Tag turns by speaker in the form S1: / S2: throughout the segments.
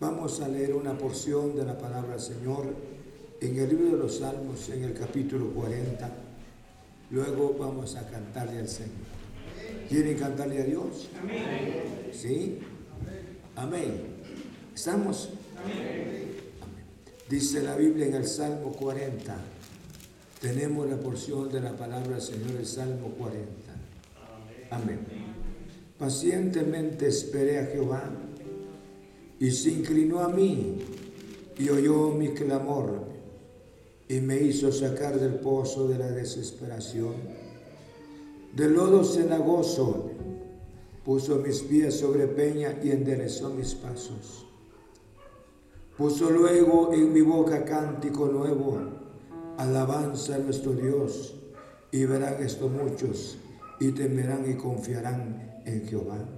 S1: Vamos a leer una porción de la palabra del Señor en el libro de los Salmos, en el capítulo 40. Luego vamos a cantarle al Señor. ¿Quieren cantarle a Dios? Amén. ¿Sí? Amén. ¿Estamos? Amén. Dice la Biblia en el Salmo 40. Tenemos la porción de la palabra del Señor, el Salmo 40. Amén. Pacientemente esperé a Jehová y se inclinó a mí y oyó mi clamor y me hizo sacar del pozo de la desesperación. De lodo cenagoso puso mis pies sobre peña y enderezó mis pasos. Puso luego en mi boca cántico nuevo, alabanza a nuestro Dios, y verán esto muchos, y temerán y confiarán en Jehová.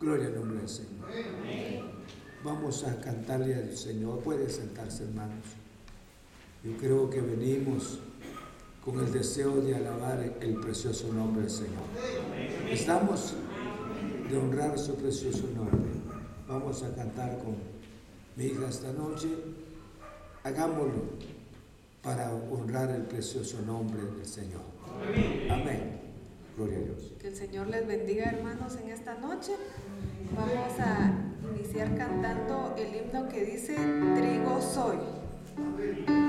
S1: Gloria al nombre del Señor. Vamos a cantarle al Señor. Puede sentarse, hermanos. Yo creo que venimos con el deseo de alabar el precioso nombre del Señor. Estamos de honrar su precioso nombre. Vamos a cantar con mi hija esta noche, hagámoslo para honrar el precioso nombre del Señor. Amén. Gloria a Dios.
S2: Que el Señor les bendiga, hermanos, en esta noche. Vamos a iniciar cantando el himno que dice, Trigo soy.
S3: Dios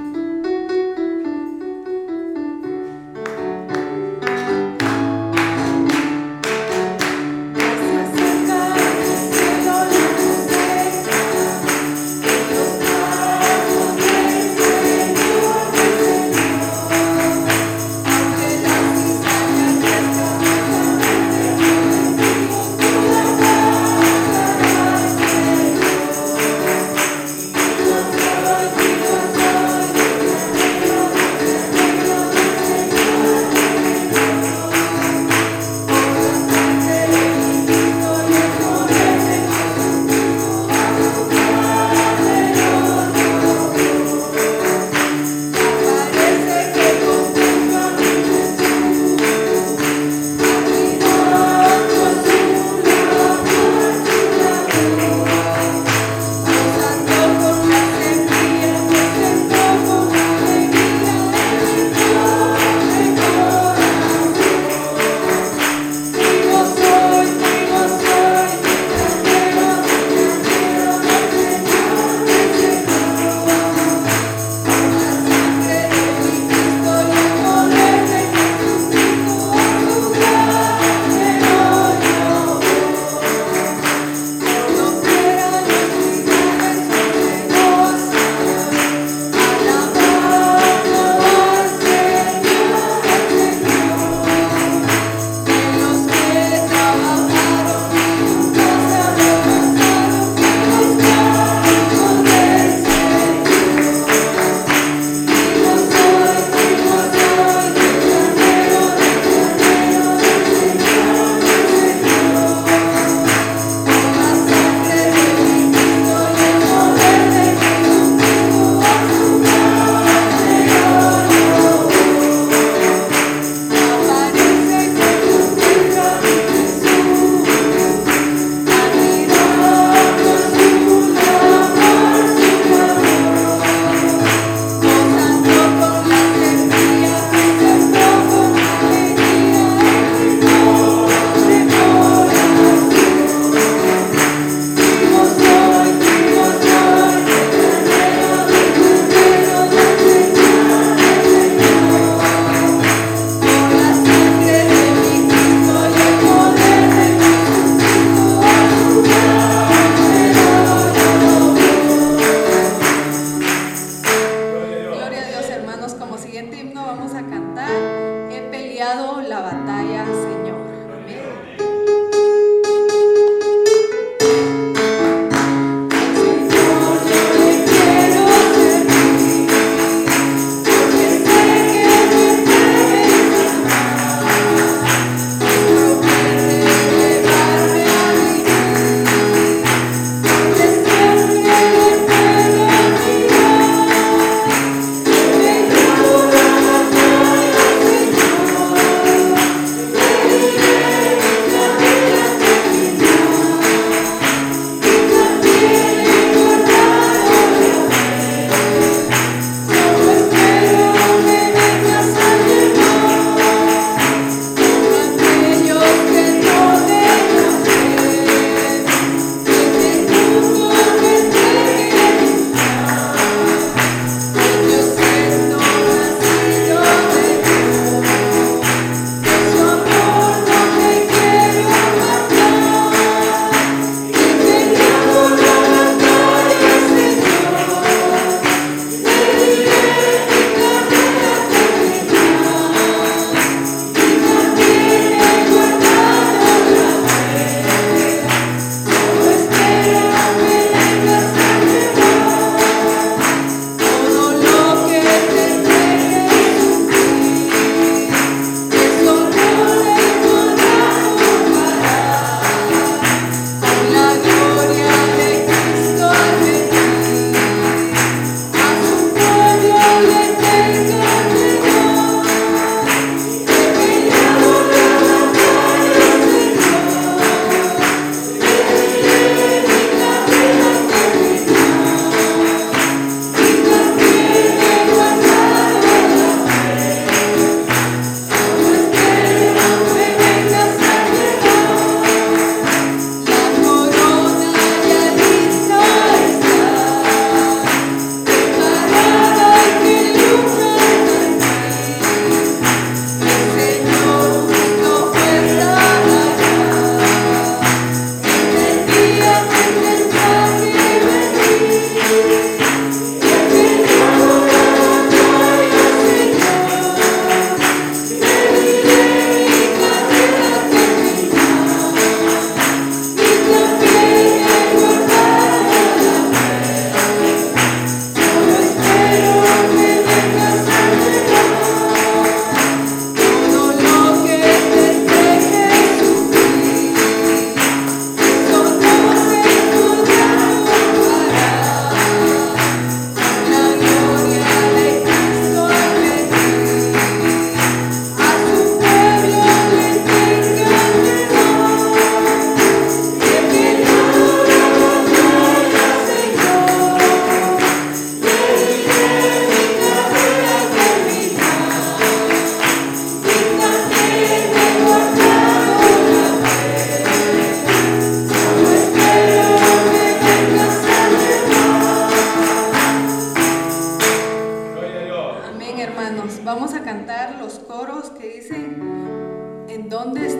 S2: vamos a cantar los coros que dicen, ¿en dónde está?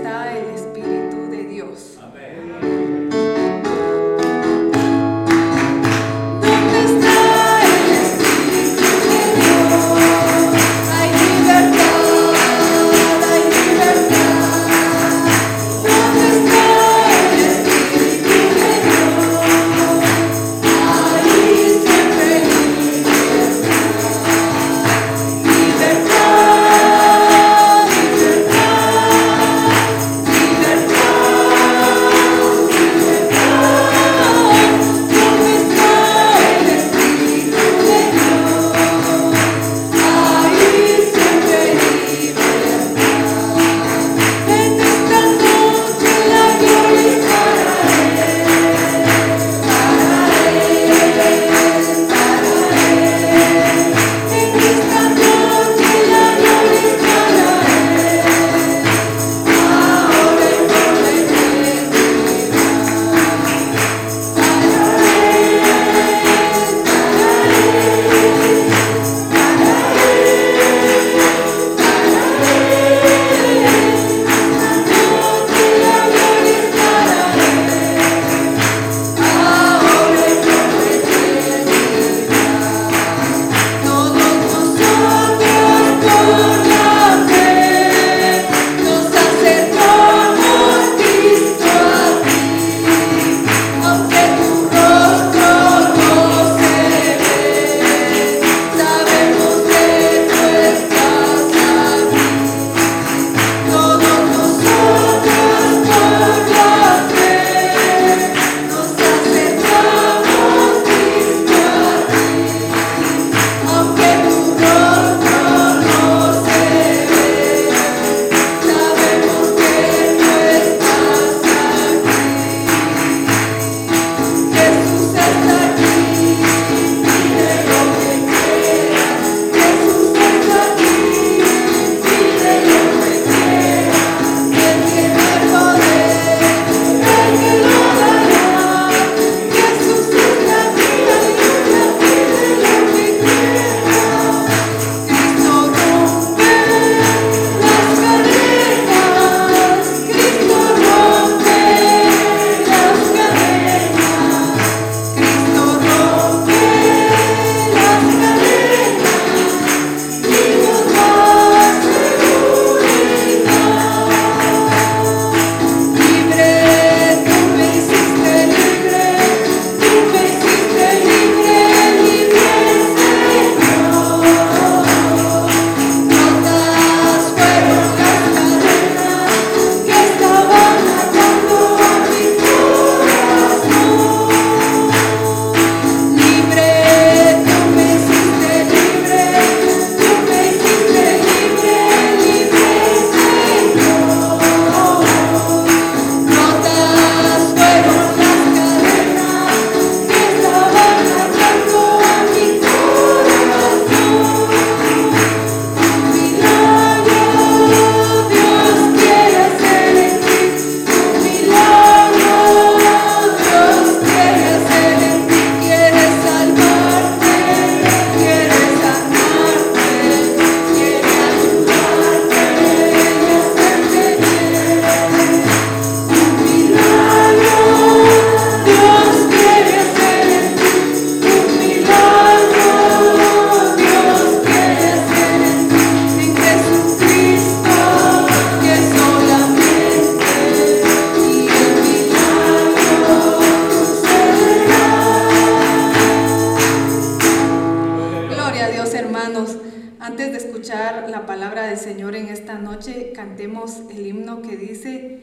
S2: Cantemos el himno que dice,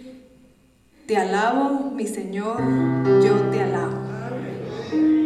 S2: Te alabo, mi Señor, yo te alabo.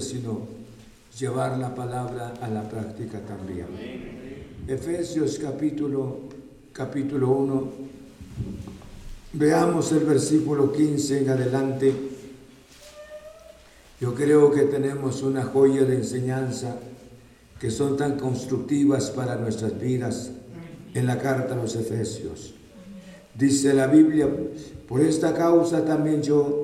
S1: Sino llevar la palabra a la práctica también. Efesios capítulo, capítulo 1, veamos el versículo 15 en adelante. Yo creo que tenemos una joya de enseñanza que son tan constructivas para nuestras vidas en la carta a los Efesios. Dice la Biblia, por esta causa también yo,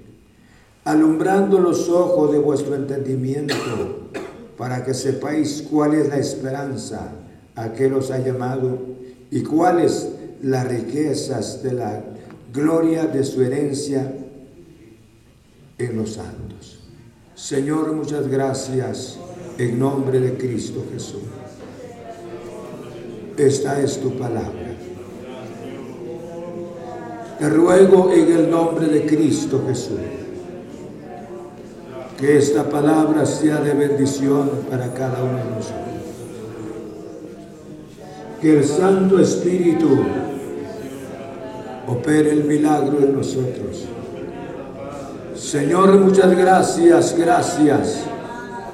S1: alumbrando los ojos de vuestro entendimiento, para que sepáis cuál es la esperanza a qué los ha llamado y cuáles las riquezas de la gloria de su herencia en los santos. Señor, muchas gracias en nombre de Cristo Jesús. Esta es tu palabra. Te ruego en el nombre de Cristo Jesús que esta palabra sea de bendición para cada uno de nosotros. Que el Santo Espíritu opere el milagro en nosotros. Señor, muchas gracias, gracias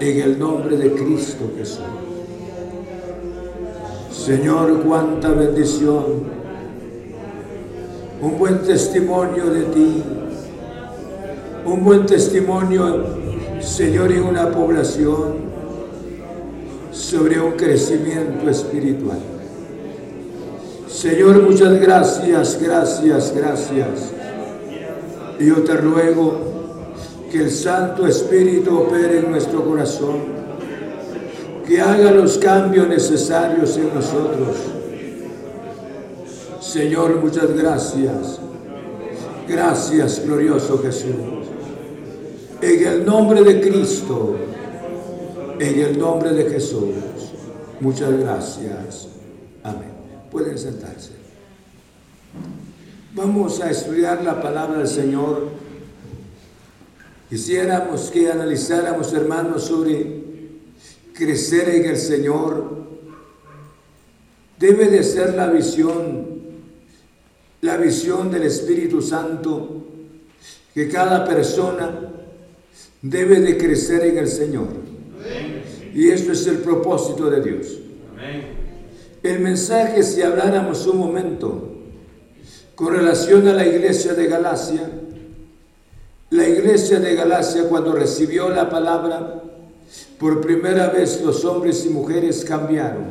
S1: en el nombre de Cristo Jesús. Señor, cuánta bendición un buen testimonio de ti, un buen testimonio, Señor, en una población sobre un crecimiento espiritual. Señor, muchas gracias, gracias, gracias. Yo te ruego que el Santo Espíritu opere en nuestro corazón, que haga los cambios necesarios en nosotros Señor, muchas gracias. Gracias, glorioso Jesús. En el nombre de Cristo, en el nombre de Jesús, muchas gracias. Amén. Pueden sentarse. Vamos a estudiar la palabra del Señor. Quisiéramos que analizáramos, hermanos, sobre crecer en el Señor. Debe de ser la visión la visión del Espíritu Santo que cada persona debe de crecer en el Señor. Y eso es el propósito de Dios. El mensaje, si habláramos un momento con relación a la iglesia de Galacia, la iglesia de Galacia cuando recibió la palabra, por primera vez los hombres y mujeres cambiaron,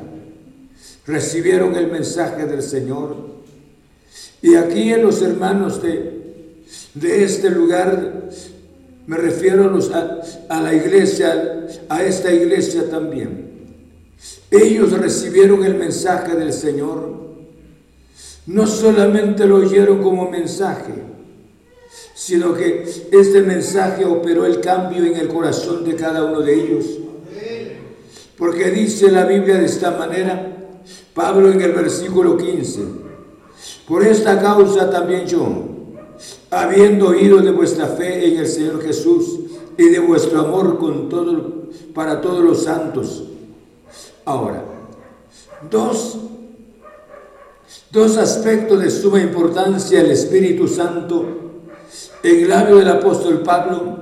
S1: recibieron el mensaje del Señor y aquí en los hermanos de, de este lugar, me refiero a, a la iglesia, a esta iglesia también. Ellos recibieron el mensaje del Señor. No solamente lo oyeron como mensaje, sino que este mensaje operó el cambio en el corazón de cada uno de ellos. Porque dice la Biblia de esta manera, Pablo en el versículo 15, por esta causa también yo, habiendo oído de vuestra fe en el Señor Jesús y de vuestro amor con todo, para todos los santos. Ahora, dos, dos aspectos de suma importancia el Espíritu Santo en el labio del apóstol Pablo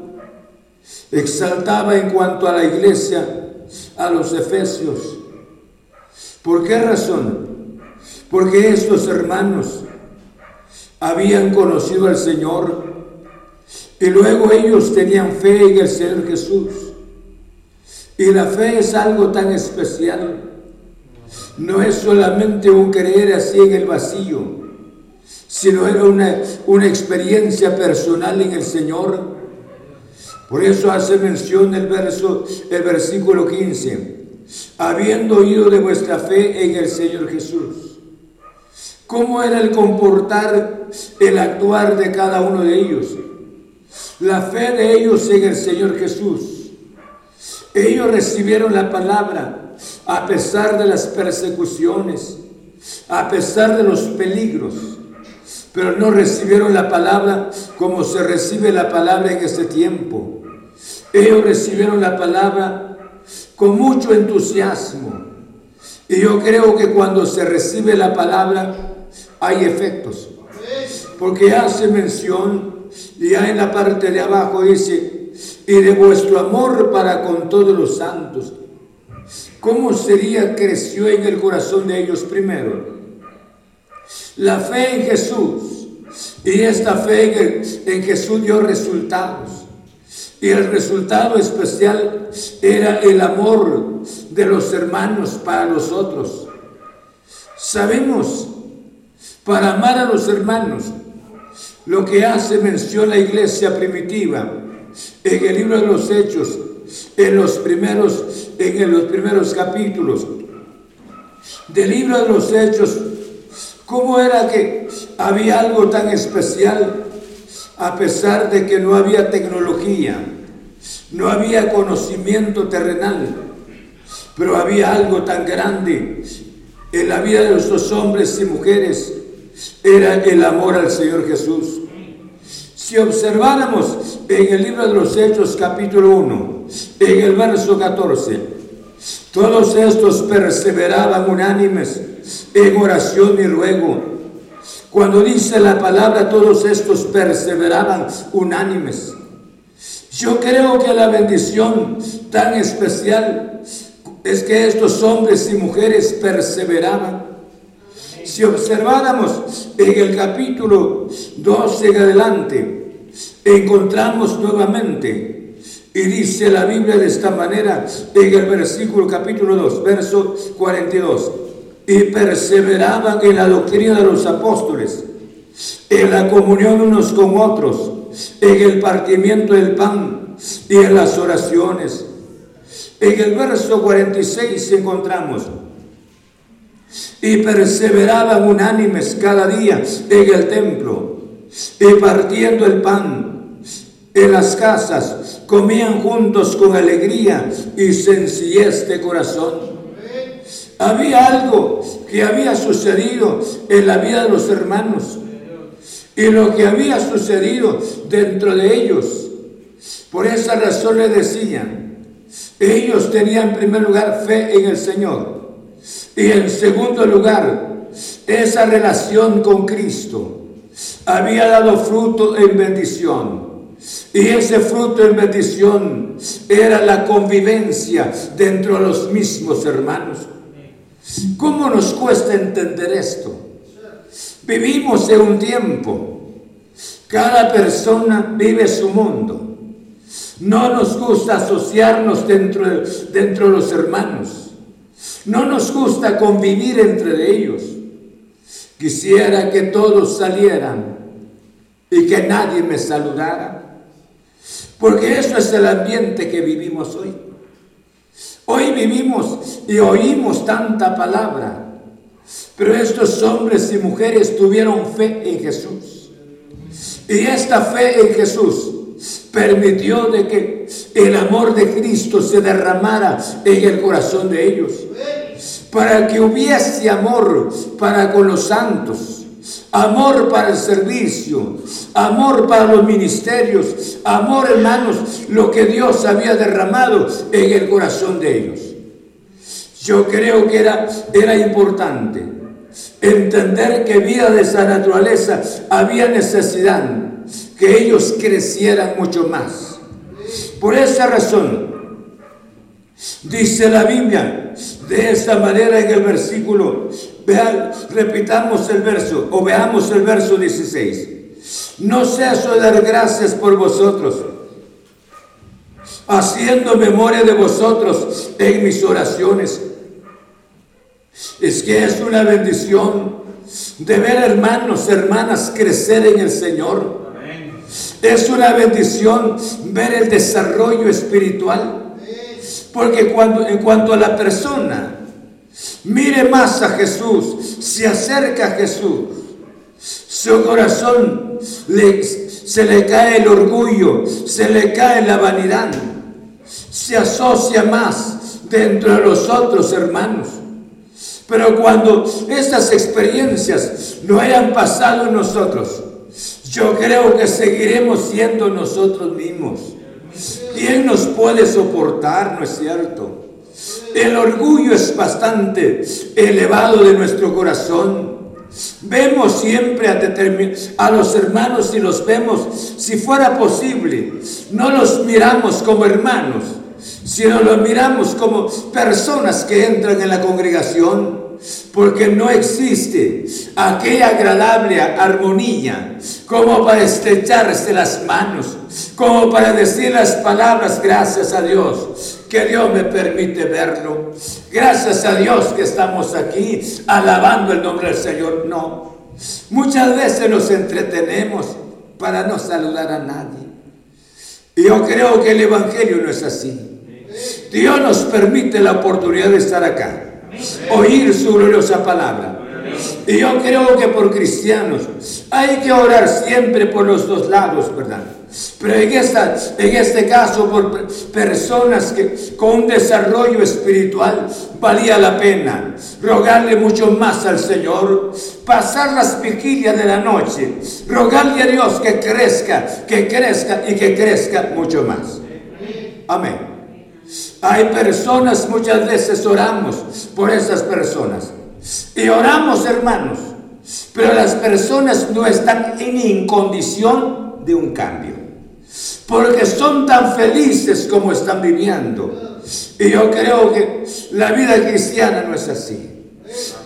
S1: exaltaba en cuanto a la iglesia, a los efesios. ¿Por qué razón? porque estos hermanos habían conocido al Señor y luego ellos tenían fe en el Señor Jesús. Y la fe es algo tan especial. No es solamente un creer así en el vacío, sino era una, una experiencia personal en el Señor. Por eso hace mención el verso, el versículo 15, habiendo oído de vuestra fe en el Señor Jesús cómo era el comportar, el actuar de cada uno de ellos. La fe de ellos en el Señor Jesús. Ellos recibieron la palabra a pesar de las persecuciones, a pesar de los peligros, pero no recibieron la palabra como se recibe la palabra en este tiempo. Ellos recibieron la palabra con mucho entusiasmo. Y yo creo que cuando se recibe la palabra, hay efectos. Porque hace mención, ya en la parte de abajo dice, y de vuestro amor para con todos los santos. ¿Cómo sería creció en el corazón de ellos primero? La fe en Jesús. Y esta fe en, Jesús dio resultados. Y el resultado especial era el amor de los hermanos para los otros. Sabemos para amar a los hermanos. Lo que hace mención la iglesia primitiva en el libro de los Hechos, en los primeros, en los primeros capítulos. del libro de los hechos, cómo era que había algo tan especial a pesar de que no había tecnología, no había conocimiento terrenal, pero había algo tan grande en la vida de estos hombres y mujeres, era el amor al Señor Jesús. Si observáramos en el libro de los Hechos capítulo 1, en el verso 14, todos estos perseveraban unánimes en oración y ruego cuando dice la palabra, todos estos perseveraban unánimes. Yo creo que la bendición tan especial es que estos hombres y mujeres perseveraban. Si observáramos en el capítulo 12 en adelante, encontramos nuevamente, y dice la Biblia de esta manera, en el versículo capítulo 2, verso 42 y perseveraban en la doctrina de los apóstoles, en la comunión unos con otros, en el partimiento del pan y en las oraciones. En el verso 46 encontramos, y perseveraban unánimes cada día en el templo, y partiendo el pan en las casas, comían juntos con alegría y sencillez de corazón. Había algo que había sucedido en la vida de los hermanos y lo que había sucedido dentro de ellos. Por esa razón le decían, ellos tenían en primer lugar fe en el Señor y en segundo lugar esa relación con Cristo había dado fruto en bendición. Y ese fruto en bendición era la convivencia dentro de los mismos hermanos. ¿Cómo nos cuesta entender esto? Vivimos en un tiempo. Cada persona vive su mundo. No nos gusta asociarnos dentro de, dentro de los hermanos. No nos gusta convivir entre ellos. Quisiera que todos salieran y que nadie me saludara. Porque eso es el ambiente que vivimos hoy. Hoy vivimos y oímos tanta palabra, pero estos hombres y mujeres tuvieron fe en Jesús. Y esta fe en Jesús permitió de que el amor de Cristo se derramara en el corazón de ellos, para que hubiese amor para con los santos amor para el servicio, amor para los ministerios, amor hermanos, lo que Dios había derramado en el corazón de ellos. Yo creo que era, era importante entender que vida de esa naturaleza había necesidad que ellos crecieran mucho más. Por esa razón, dice la Biblia de esta manera en el versículo Vean, repitamos el verso o veamos el verso 16. No ceso de dar gracias por vosotros, haciendo memoria de vosotros en mis oraciones. Es que es una bendición de ver hermanos, hermanas crecer en el Señor. Es una bendición ver el desarrollo espiritual. Porque cuando, en cuanto a la persona Mire más a Jesús, se acerca a Jesús. Su corazón se le cae el orgullo, se le cae la vanidad, se asocia más dentro de los otros hermanos. Pero cuando estas experiencias no hayan pasado en nosotros, yo creo que seguiremos siendo nosotros mismos. ¿Quién nos puede soportar, no es cierto? El orgullo es bastante elevado de nuestro corazón. Vemos siempre a, a, los hermanos y los vemos, si fuera posible, no los miramos como hermanos, sino los miramos como personas que entran en la congregación porque no existe aquella agradable armonía como para estrecharse las manos, como para decir las palabras gracias a Dios, que Dios me permite verlo. Gracias a Dios que estamos aquí alabando el nombre del Señor. No, muchas veces nos entretenemos para no saludar a nadie. Yo creo que el Evangelio no es así. Dios nos permite la oportunidad de estar acá. Oír su gloriosa palabra. Y yo creo que por cristianos hay que orar siempre por los dos lados, ¿verdad? Pero en, en este caso, por personas que con un desarrollo espiritual valía la pena rogarle mucho más al Señor, pasar las vigilias de la noche, rogarle a Dios que crezca, que crezca y que crezca mucho más. Amén. Hay personas, muchas veces oramos por esas personas. Y oramos, hermanos, pero las personas no están en condición de un cambio porque son tan felices como están viviendo. Y yo creo que la vida cristiana no es así.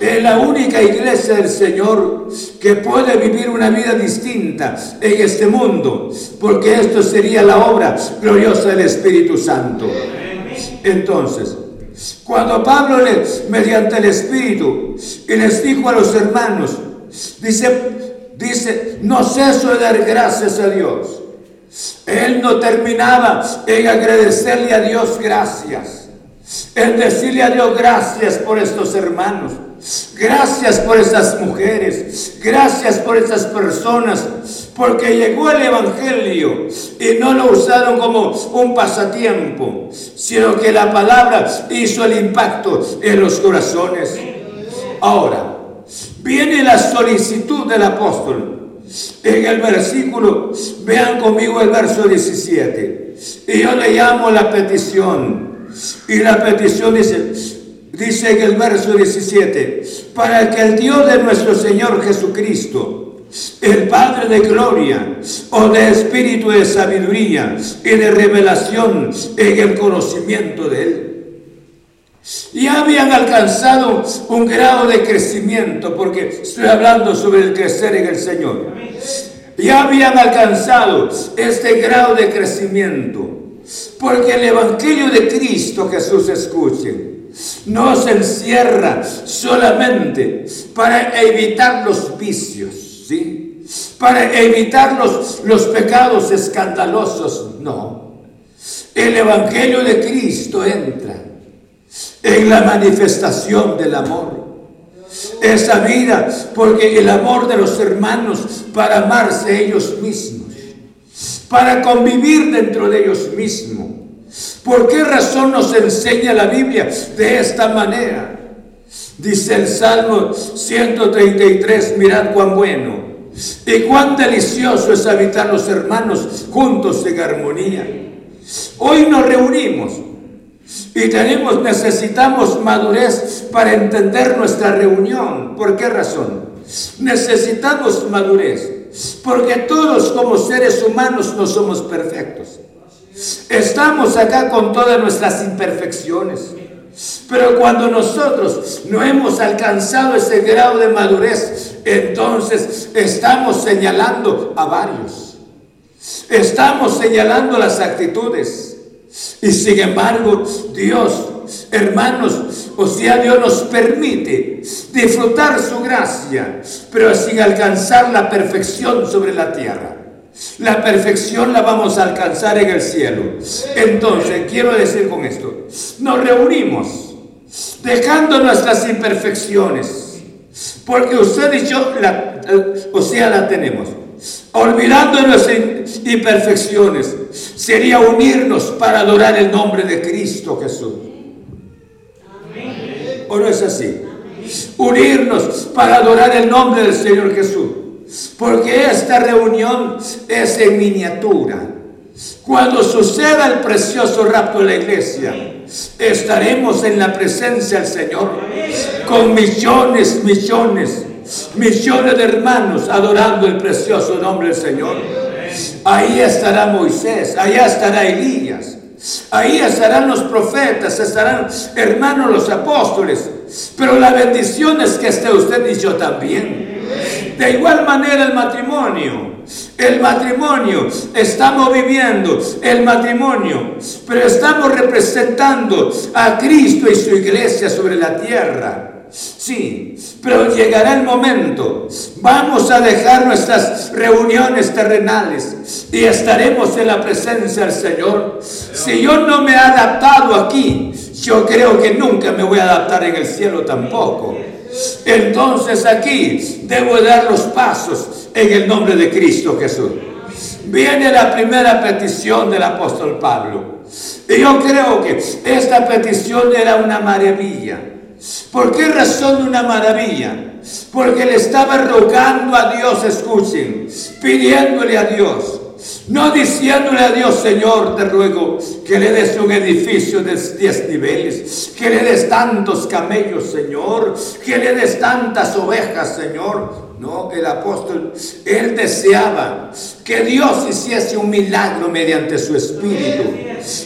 S1: Es la única iglesia del Señor que puede vivir una vida distinta en este mundo, porque esto sería la obra gloriosa del Espíritu Santo. Entonces, cuando Pablo les, mediante el Espíritu, y les dijo a los hermanos, dice, dice, no ceso de dar gracias a Dios él no terminaba en agradecerle a Dios gracias, en decirle a Dios gracias por estos hermanos, gracias por estas mujeres, gracias por estas personas, porque llegó el Evangelio y no lo usaron como un pasatiempo, sino que la palabra hizo el impacto en los corazones. Ahora, viene la solicitud del apóstol en el versículo, vean conmigo el verso 17. Y yo le llamo la petición. Y la petición dice, dice en el verso 17, para que el Dios de nuestro Señor Jesucristo, el Padre de gloria, o de espíritu de sabiduría y de revelación en el conocimiento de Él, ya habían alcanzado un grado de crecimiento, porque estoy hablando sobre el crecer en el Señor. Ya habían alcanzado este grado de crecimiento, porque el Evangelio de Cristo Jesús escuche. No se encierra solamente para evitar los vicios, ¿sí? Para evitar los, los pecados escandalosos, no. El Evangelio de Cristo entra en la manifestación del amor. Esa vida, porque el amor de los hermanos para amarse ellos mismos, para convivir dentro de ellos mismos. ¿Por qué razón nos enseña la Biblia de esta manera? Dice el Salmo 133, mirad cuán bueno y cuán delicioso es habitar los hermanos juntos en armonía. Hoy nos reunimos y tenemos, necesitamos madurez para entender nuestra reunión. ¿Por qué razón? Necesitamos madurez. Porque todos como seres humanos no somos perfectos. Estamos acá con todas nuestras imperfecciones. Pero cuando nosotros no hemos alcanzado ese grado de madurez, entonces estamos señalando a varios. Estamos señalando las actitudes. Y sin embargo, Dios, hermanos, o sea, Dios nos permite disfrutar su gracia, pero sin alcanzar la perfección sobre la tierra. La perfección la vamos a alcanzar en el cielo. Entonces, quiero decir con esto, nos reunimos dejando nuestras imperfecciones, porque usted y yo, la, o sea, la tenemos olvidando nuestras imperfecciones, sería unirnos para adorar el nombre de Cristo Jesús. ¿O no es así? Unirnos para adorar el nombre del Señor Jesús. Porque esta reunión es en miniatura. Cuando suceda el precioso rapto de la iglesia, estaremos en la presencia del Señor con millones, millones millones de hermanos adorando el precioso nombre del Señor. Ahí estará Moisés, allá estará Elías, ahí estarán los profetas, estarán hermanos los apóstoles. Pero la bendición es que esté usted y yo también. De igual manera el matrimonio. El matrimonio, estamos viviendo el matrimonio, pero estamos representando a Cristo y su iglesia sobre la tierra. Sí, pero llegará el momento. Vamos a dejar nuestras reuniones terrenales y estaremos en la presencia del Señor. Si yo no me he adaptado aquí, yo creo que nunca me voy a adaptar en el cielo tampoco. Entonces aquí debo dar los pasos en el nombre de Cristo Jesús. Viene la primera petición del apóstol Pablo. Y yo creo que esta petición era una maravilla. ¿Por qué razón una maravilla? Porque le estaba rogando a Dios, escuchen, pidiéndole a Dios no diciéndole a Dios, Señor, te ruego que le des un edificio de 10 niveles, que le des tantos camellos, Señor, que le des tantas ovejas, Señor. No, el apóstol, él deseaba que Dios hiciese un milagro mediante su espíritu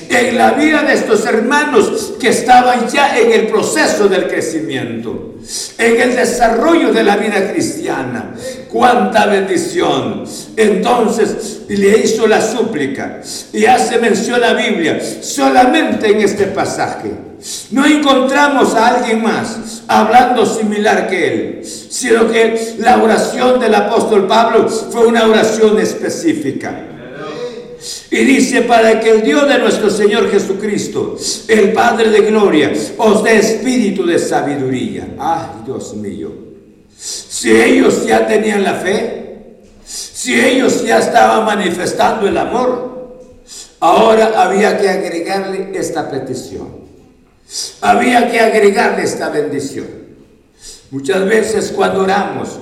S1: en la vida de estos hermanos que estaban ya en el proceso del crecimiento, en el desarrollo de la vida cristiana. ¡Cuánta bendición! Entonces le hizo la súplica y hace mención la Biblia solamente en este pasaje. No encontramos a alguien más hablando similar que él, sino que la oración del apóstol Pablo fue una oración específica. Y dice, para que el Dios de nuestro Señor Jesucristo, el Padre de Gloria, os dé espíritu de sabiduría. Ay, Dios mío. Si ellos ya tenían la fe, si ellos ya estaban manifestando el amor, ahora había que agregarle esta petición. Había que agregarle esta bendición. Muchas veces cuando oramos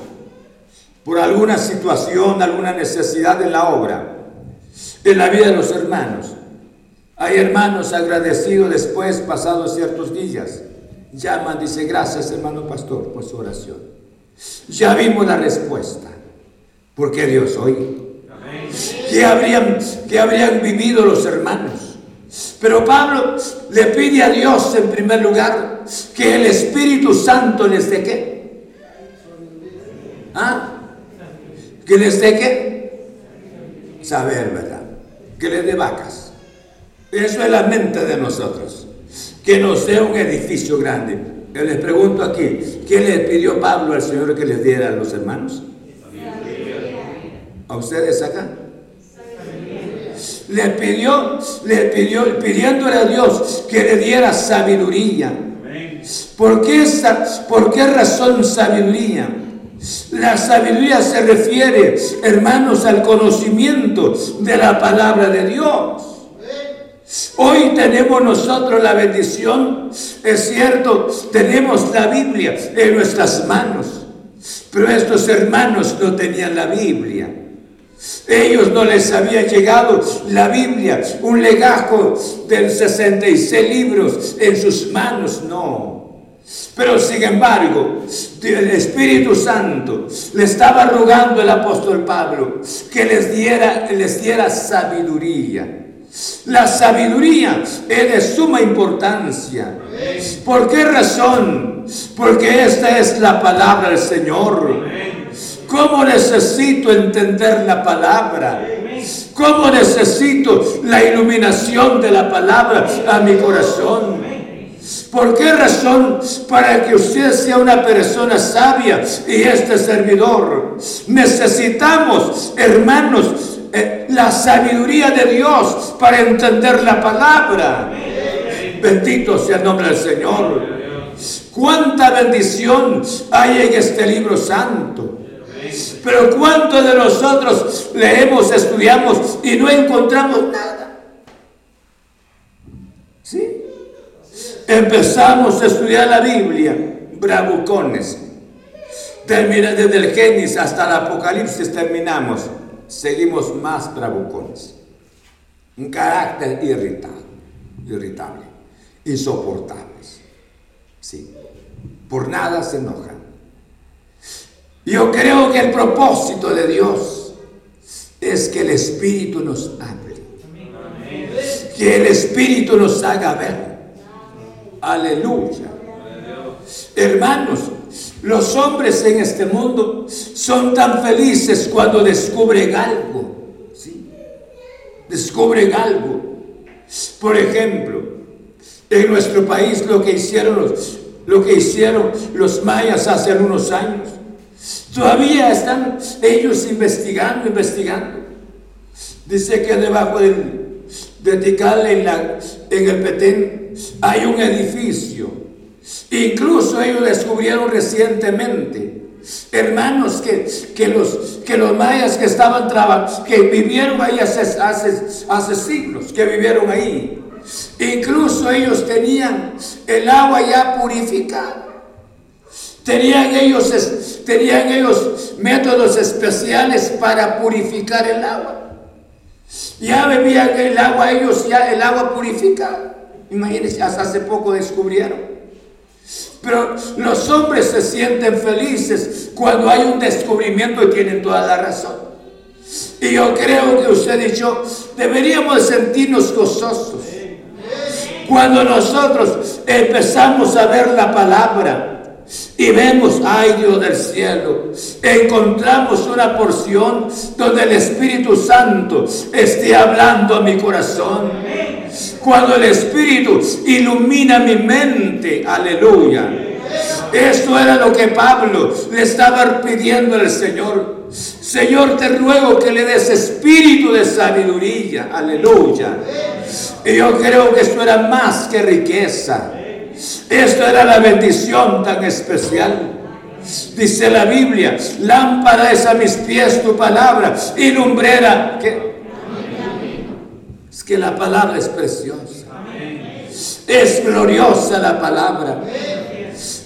S1: por alguna situación, alguna necesidad en la obra, en la vida de los hermanos. Hay hermanos agradecidos después, pasados ciertos días. Llaman, dice, gracias hermano pastor por su oración. Ya vimos la respuesta. Porque Dios hoy. ¿Qué habrían, ¿Qué habrían vivido los hermanos? Pero Pablo le pide a Dios en primer lugar que el Espíritu Santo les dé qué. ¿Ah? ¿Que les dé qué? Saber, ¿verdad? que le dé vacas. Eso es la mente de nosotros. Que nos dé un edificio grande. Yo les pregunto aquí, ¿qué le pidió Pablo al Señor que les diera a los hermanos? ¿A ustedes acá? Le pidió, le pidió, pidiéndole a Dios que le diera sabiduría. ¿Por qué, ¿Por qué razón sabiduría? La sabiduría se refiere, hermanos, al conocimiento de la palabra de Dios. Hoy tenemos nosotros la bendición, es cierto, tenemos la Biblia en nuestras manos, pero estos hermanos no tenían la Biblia. Ellos no les había llegado la Biblia, un legajo de 66 libros en sus manos, no. Pero sin embargo, el Espíritu Santo le estaba rogando el apóstol Pablo que les diera, les diera sabiduría. La sabiduría es de suma importancia. ¿Por qué razón? Porque esta es la palabra del Señor. ¿Cómo necesito entender la palabra? ¿Cómo necesito la iluminación de la palabra a mi corazón? ¿Por qué razón? Para que usted sea una persona sabia y este servidor. Necesitamos, hermanos, eh, la sabiduría de Dios para entender la palabra. Bendito sea el nombre del Señor. Cuánta bendición hay en este libro santo. Pero cuántos de nosotros leemos, estudiamos y no encontramos nada. ¿Sí? Empezamos a estudiar la Biblia, bravucones. Desde el Génesis hasta el Apocalipsis terminamos. Seguimos más bravucones. Un carácter irritable, irritable. Sí. Por nada se enojan. Yo creo que el propósito de Dios es que el Espíritu nos hable. Que el Espíritu nos haga ver Aleluya. Hermanos, los hombres en este mundo son tan felices cuando descubren algo. ¿sí? Descubren algo. Por ejemplo, en nuestro país lo que hicieron los, lo que hicieron los mayas hace algunos años. Todavía están ellos investigando, investigando. Dice que debajo del, de en, el Petén, hay un edificio. Incluso ellos descubrieron recientemente, hermanos, que, los, que los mayas que estaban trabajando, que vivieron ahí hace, hace siglos, que vivieron ahí. Incluso ellos tenían el agua ya purificada. Tenían ellos, tenían ellos métodos especiales para purificar el agua. Ya bebían el agua ellos, ya el agua purificada. Imagínense, hasta hace poco descubrieron. Pero los hombres se sienten felices cuando hay un descubrimiento y tienen toda la razón. Y yo creo que usted y yo deberíamos sentirnos gozosos cuando nosotros empezamos a ver la palabra y vemos, ay Dios del cielo, encontramos una porción donde el Espíritu Santo esté hablando a mi corazón. Cuando el Espíritu ilumina mi mente, aleluya. Esto era lo que Pablo le estaba pidiendo al Señor. Señor, te ruego que le des espíritu de sabiduría, aleluya. Y yo creo que esto era más que riqueza. Esto era la bendición tan especial. Dice la Biblia, lámpara es a mis pies tu palabra y lumbrera. Es que la palabra es preciosa. Es gloriosa la palabra.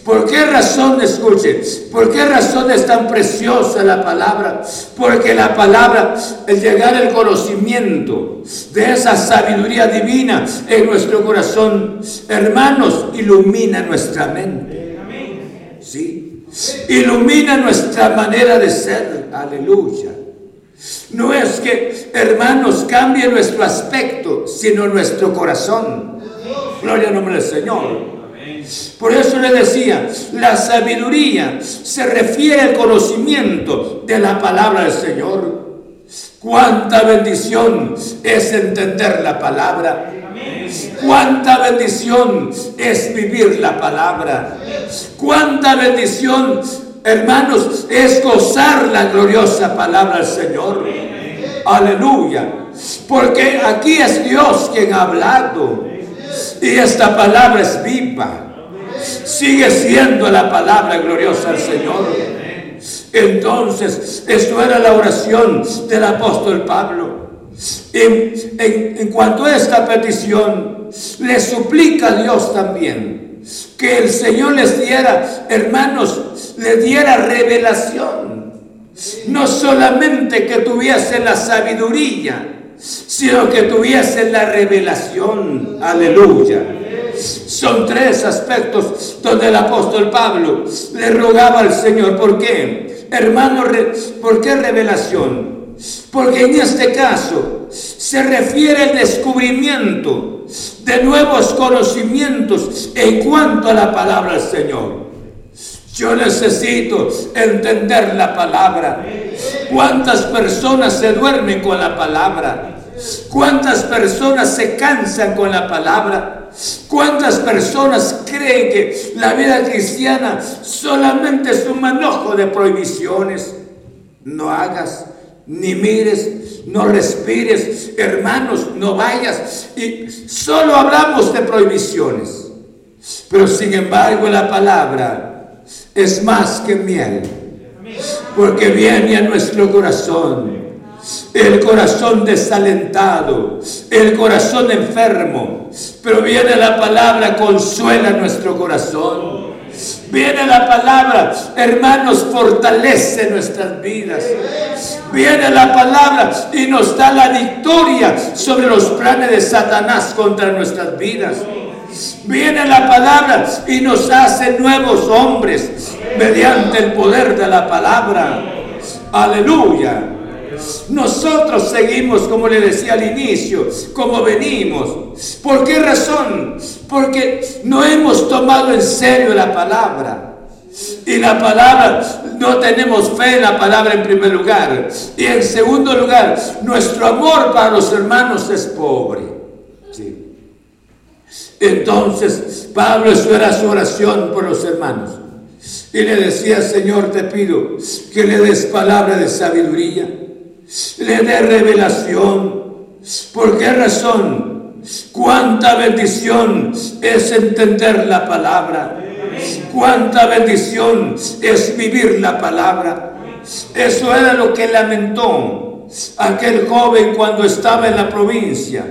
S1: ¿Por qué razón, escuche, por qué razón es tan preciosa la palabra? Porque la palabra, el llegar al conocimiento de esa sabiduría divina en nuestro corazón, hermanos, ilumina nuestra mente. ¿Sí? Ilumina nuestra manera de ser. Aleluya. No es que, hermanos, cambie nuestro aspecto, sino nuestro corazón. Gloria al nombre del Señor. Por eso le decía, la sabiduría se refiere al conocimiento de la palabra del Señor. Cuánta bendición es entender la palabra. Cuánta bendición es vivir la palabra. Cuánta bendición, hermanos, es gozar la gloriosa palabra del Señor. Aleluya. Porque aquí es Dios quien ha hablado. Y esta palabra es viva sigue siendo la palabra gloriosa al Señor. Entonces, esto era la oración del apóstol Pablo. En, cuanto a esta petición, le suplica a Dios también que el Señor les diera, hermanos, le diera revelación. No solamente que tuviesen la sabiduría, sino que tuviesen la revelación. Aleluya. Son tres aspectos donde el apóstol Pablo le rogaba al Señor. ¿Por qué? Hermano, ¿por qué revelación? Porque en este caso se refiere al descubrimiento de nuevos conocimientos en cuanto a la palabra del Señor. Yo necesito entender la palabra. ¿Cuántas personas se duermen con la palabra? ¿Cuántas personas se cansan con la palabra? ¿Cuántas personas creen que la vida cristiana solamente es un manojo de prohibiciones? No hagas, ni mires, no respires, hermanos, no vayas. Y solo hablamos de prohibiciones. Pero sin embargo la palabra es más que miel, porque viene a nuestro corazón el corazón desalentado, el corazón enfermo. Pero viene la palabra, consuela nuestro corazón. Viene la palabra, hermanos, fortalece nuestras vidas. Viene la palabra y nos da la victoria sobre los planes de Satanás contra nuestras vidas. Viene la palabra y nos hace nuevos hombres mediante el poder de la palabra. Aleluya. Nosotros seguimos, como le decía al inicio, como venimos. ¿Por qué razón? Porque no hemos tomado en serio la palabra. Y la palabra, no tenemos fe en la palabra en primer lugar. Y en segundo lugar, nuestro amor para los hermanos es pobre. Entonces Pablo, eso era su oración por los hermanos. Y le decía, Señor, te pido que le des palabra de sabiduría, le dé revelación. ¿Por qué razón? Cuánta bendición es entender la palabra. Cuánta bendición es vivir la palabra. Eso era lo que lamentó aquel joven cuando estaba en la provincia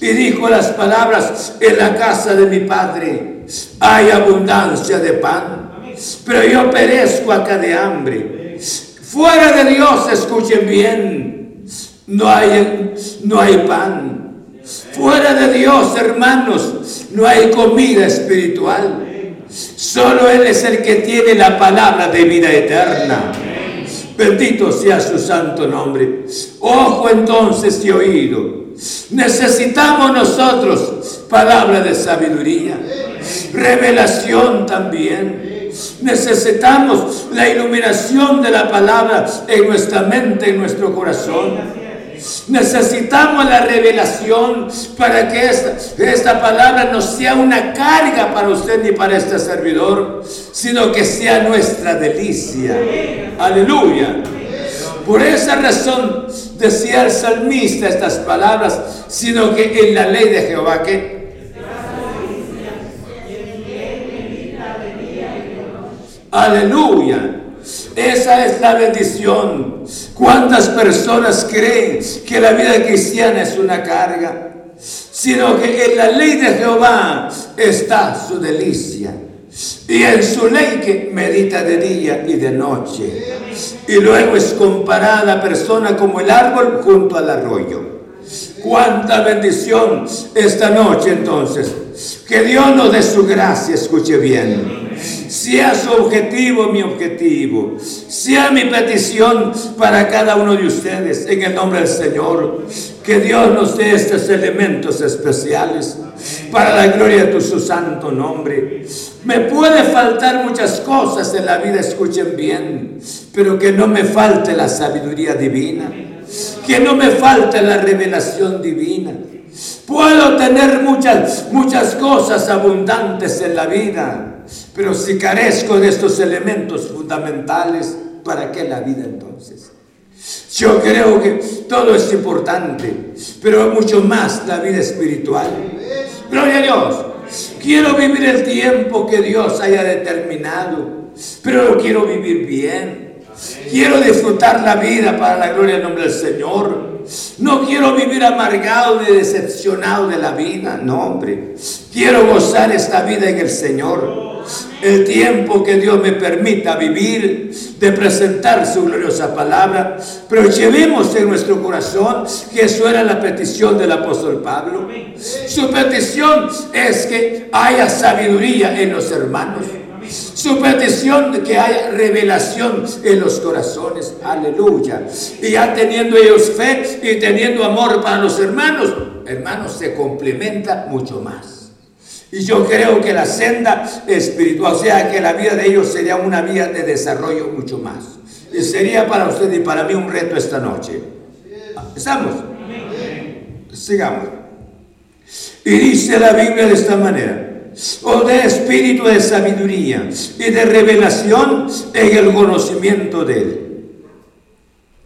S1: y dijo las palabras, en la casa de mi padre hay abundancia de pan, pero yo perezco acá de hambre. Fuera de Dios, escuchen bien, no hay, no hay pan. Fuera de Dios, hermanos, no hay comida espiritual. Solo Él es el que tiene la palabra de vida eterna. Bendito sea su santo nombre. Ojo entonces y oído. Necesitamos nosotros palabra de sabiduría, revelación también. Necesitamos la iluminación de la palabra en nuestra mente, en nuestro corazón. Necesitamos la revelación para que esta, esta palabra no sea una carga para usted ni para este servidor, sino que sea nuestra delicia. Aleluya. Por esa razón decía el salmista estas palabras, sino que en la ley de Jehová que... Aleluya. Esa es la bendición. ¿Cuántas personas creen que la vida cristiana es una carga? Sino que en la ley de Jehová está su delicia. Y en su ley que medita de día y de noche. Y luego es comparada la persona como el árbol junto al arroyo. Cuánta bendición esta noche entonces. Que Dios nos dé su gracia, escuche bien sea su objetivo mi objetivo, sea mi petición para cada uno de ustedes en el nombre del Señor. Que Dios nos dé estos elementos especiales para la gloria de su santo nombre. Me puede faltar muchas cosas en la vida, escuchen bien, pero que no me falte la sabiduría divina, que no me falte la revelación divina. Puedo tener muchas, muchas cosas abundantes en la vida, pero si carezco de estos elementos fundamentales, ¿para qué la vida entonces? Yo creo que todo es importante, pero mucho más la vida espiritual. Gloria a Dios. Quiero vivir el tiempo que Dios haya determinado, pero lo quiero vivir bien. Quiero disfrutar la vida para la gloria del nombre del Señor. No quiero vivir amargado ni decepcionado de la vida. No, hombre. Quiero gozar esta vida en el Señor el tiempo que Dios me permita vivir, de presentar su gloriosa palabra, pero llevemos en nuestro corazón que eso era la petición del apóstol Pablo. Su petición es que haya sabiduría en los hermanos. Su petición de que haya revelación en los corazones. Aleluya. Y ya teniendo ellos fe y teniendo amor para los hermanos, hermanos, se complementa mucho más. Y yo creo que la senda espiritual, o sea, que la vida de ellos sería una vida de desarrollo mucho más. Y sería para usted y para mí un reto esta noche. ¿Estamos? Sigamos. Y dice la Biblia de esta manera. O de espíritu de sabiduría y de revelación en el conocimiento de Él.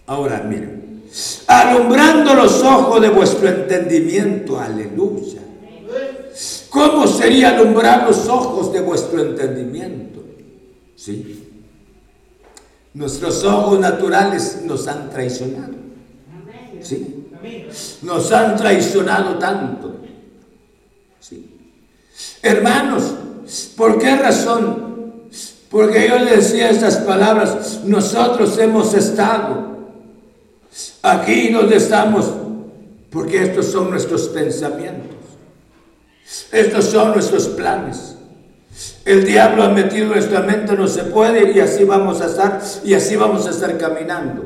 S1: Ahora, miren. Alumbrando los ojos de vuestro entendimiento. Aleluya ¿Cómo sería alumbrar los ojos de vuestro entendimiento? Sí. Nuestros ojos naturales nos han traicionado. Sí. Nos han traicionado tanto. Sí. Hermanos, ¿por qué razón? Porque yo le decía estas palabras, nosotros hemos estado aquí donde estamos, porque estos son nuestros pensamientos. Estos son nuestros planes. El diablo ha metido en nuestra mente, no se puede y así vamos a estar y así vamos a estar caminando.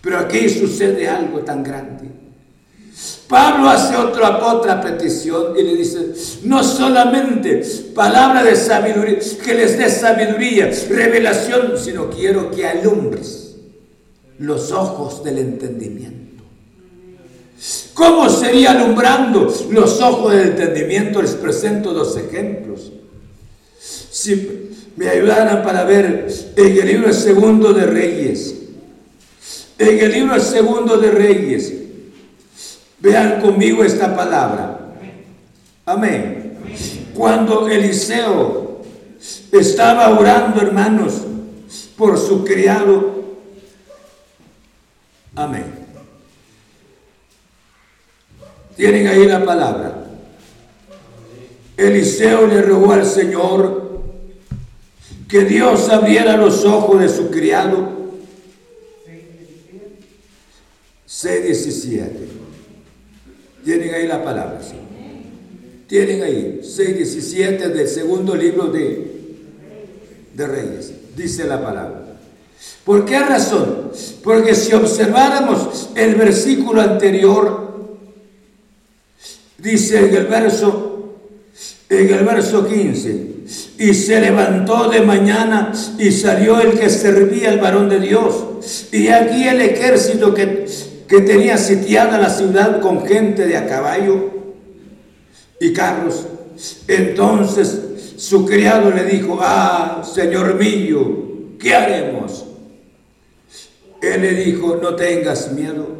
S1: Pero aquí sucede algo tan grande. Pablo hace otra, otra petición y le dice, no solamente palabra de sabiduría, que les dé sabiduría, revelación, sino quiero que alumbres los ojos del entendimiento. ¿Cómo sería alumbrando los ojos del entendimiento? Les presento dos ejemplos. Si me ayudaran para ver en el libro segundo de Reyes, en el libro segundo de Reyes, vean conmigo esta palabra. Amén. Cuando Eliseo estaba orando, hermanos, por su criado. Amén. Tienen ahí la palabra. Eliseo le rogó al Señor que Dios abriera los ojos de su criado. 6.17. Tienen ahí la palabra. Tienen ahí 6.17 del segundo libro de, de Reyes. Dice la palabra. ¿Por qué razón? Porque si observáramos el versículo anterior, Dice en el verso, en el verso 15, y se levantó de mañana y salió el que servía al varón de Dios. Y aquí el ejército que, que tenía sitiada la ciudad con gente de a caballo y carros. Entonces su criado le dijo, ah, señor mío, ¿qué haremos? Él le dijo, no tengas miedo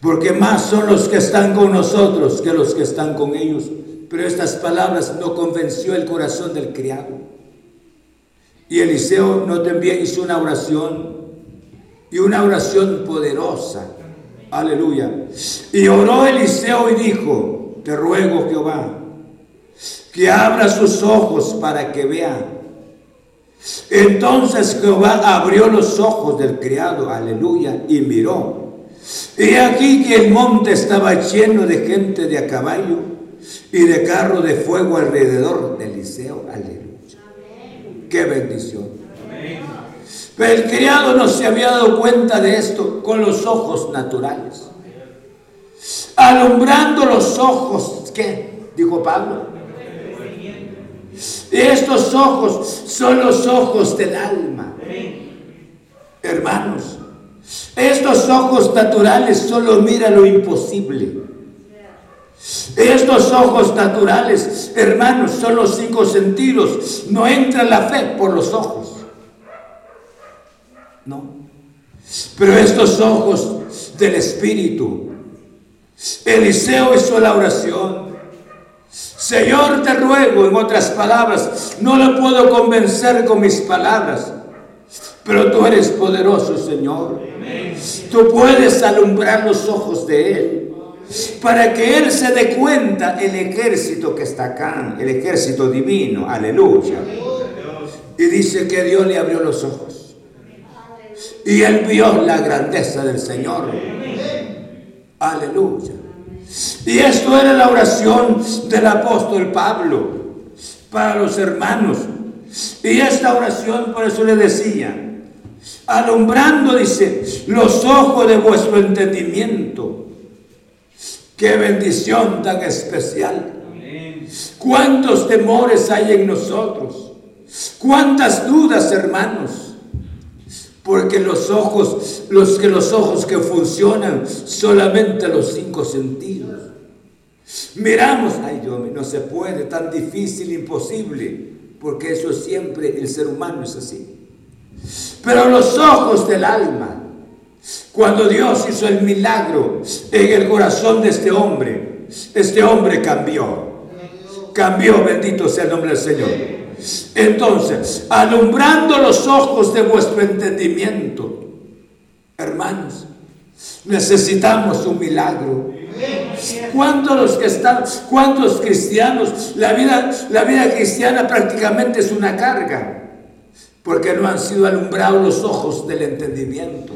S1: porque más son los que están con nosotros que los que están con ellos. Pero estas palabras no convenció el corazón del criado. Y Eliseo no también hizo una oración, y una oración poderosa. Aleluya. Y oró Eliseo y dijo, te ruego Jehová, que abra sus ojos para que vea. Entonces Jehová abrió los ojos del criado, aleluya, y miró y aquí que el monte estaba lleno de gente de a caballo y de carro de fuego alrededor del liceo. Aleluya. Qué bendición. Pero el criado no se había dado cuenta de esto con los ojos naturales. Alumbrando los ojos, ¿qué? Dijo Pablo. Y estos ojos son los ojos del alma. Hermanos, estos ojos naturales solo miran lo imposible. Estos ojos naturales, hermanos, son los cinco sentidos. No entra la fe por los ojos. No. Pero estos ojos del Espíritu. Eliseo hizo la oración. Señor, te ruego, en otras palabras, no lo puedo convencer con mis palabras, pero tú eres poderoso, Señor. Tú puedes alumbrar los ojos de Él para que Él se dé cuenta el ejército que está acá, el ejército divino. Aleluya. Y dice que Dios le abrió los ojos. Y Él vio la grandeza del Señor. Aleluya. Y esto era la oración del apóstol Pablo para los hermanos. Y esta oración, por eso le decía, alumbrando, dice, los ojos de vuestro entendimiento. Qué bendición tan especial. Cuántos temores hay en nosotros. Cuántas dudas, hermanos. Porque los ojos, los que los ojos que funcionan solamente los cinco sentidos. Miramos, ay Dios no se puede, tan difícil, imposible, porque eso siempre el ser humano es así. Pero los ojos del alma, cuando Dios hizo el milagro en el corazón de este hombre, este hombre cambió. Cambió, bendito sea el nombre del Señor. Entonces, alumbrando los ojos de vuestro entendimiento, hermanos, necesitamos un milagro. ¿Cuántos los que están, cuántos cristianos, la vida, la vida cristiana prácticamente es una carga? porque no han sido alumbrados los ojos del entendimiento.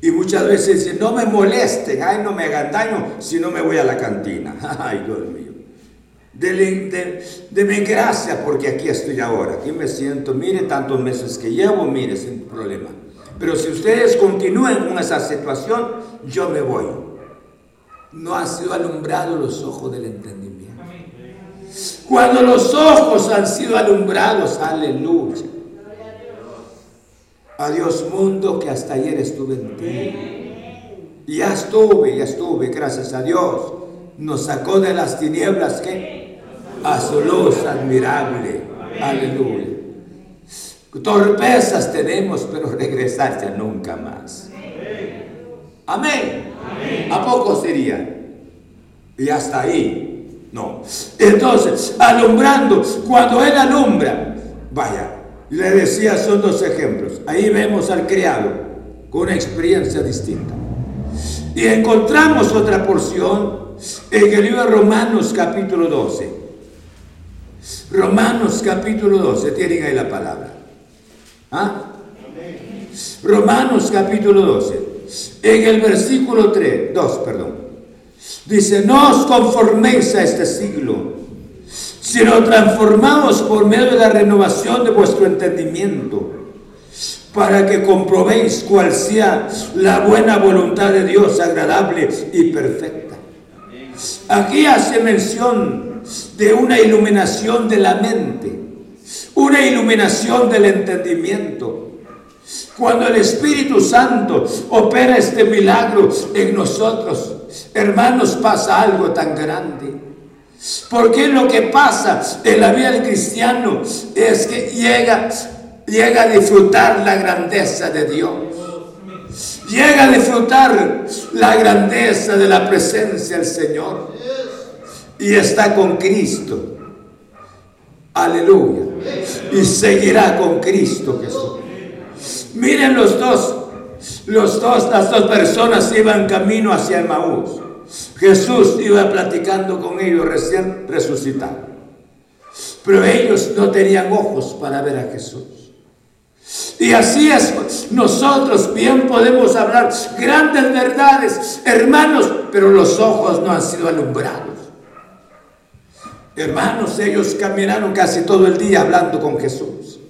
S1: Y muchas veces dicen, no me molesten, ay, no me hagan daño si no me voy a la cantina. Ay, Dios mío. Deme gracias porque aquí estoy ahora, aquí me siento, mire tantos meses que llevo, mire, sin problema. Pero si ustedes continúan con esa situación, yo me voy. No han sido alumbrados los ojos del entendimiento. Cuando los ojos han sido alumbrados, aleluya. Adiós mundo que hasta ayer estuve en ti. Ya estuve, ya estuve, gracias a Dios. Nos sacó de las tinieblas que a su luz admirable. Aleluya. Torpezas tenemos, pero regresar ya nunca más. Amén. ¿A poco sería? Y hasta ahí. No. Entonces, alumbrando, cuando Él alumbra, vaya, le decía, son dos ejemplos. Ahí vemos al criado con una experiencia distinta. Y encontramos otra porción en el libro de Romanos capítulo 12. Romanos capítulo 12, tienen ahí la palabra. ¿Ah? Romanos capítulo 12, en el versículo 3, 2, perdón. Dice, no os conforméis a este siglo, sino transformaos por medio de la renovación de vuestro entendimiento, para que comprobéis cuál sea la buena voluntad de Dios, agradable y perfecta. Aquí hace mención de una iluminación de la mente, una iluminación del entendimiento. Cuando el Espíritu Santo opera este milagro en nosotros, hermanos, pasa algo tan grande. Porque lo que pasa en la vida del cristiano es que llega, llega a disfrutar la grandeza de Dios. Llega a disfrutar la grandeza de la presencia del Señor. Y está con Cristo. Aleluya. Y seguirá con Cristo Jesús. Miren los dos. Los dos, las dos personas iban camino hacia Maús. Jesús iba platicando con ellos recién resucitado. Pero ellos no tenían ojos para ver a Jesús. Y así es, nosotros bien podemos hablar grandes verdades, hermanos, pero los ojos no han sido alumbrados. Hermanos, ellos caminaron casi todo el día hablando con Jesús.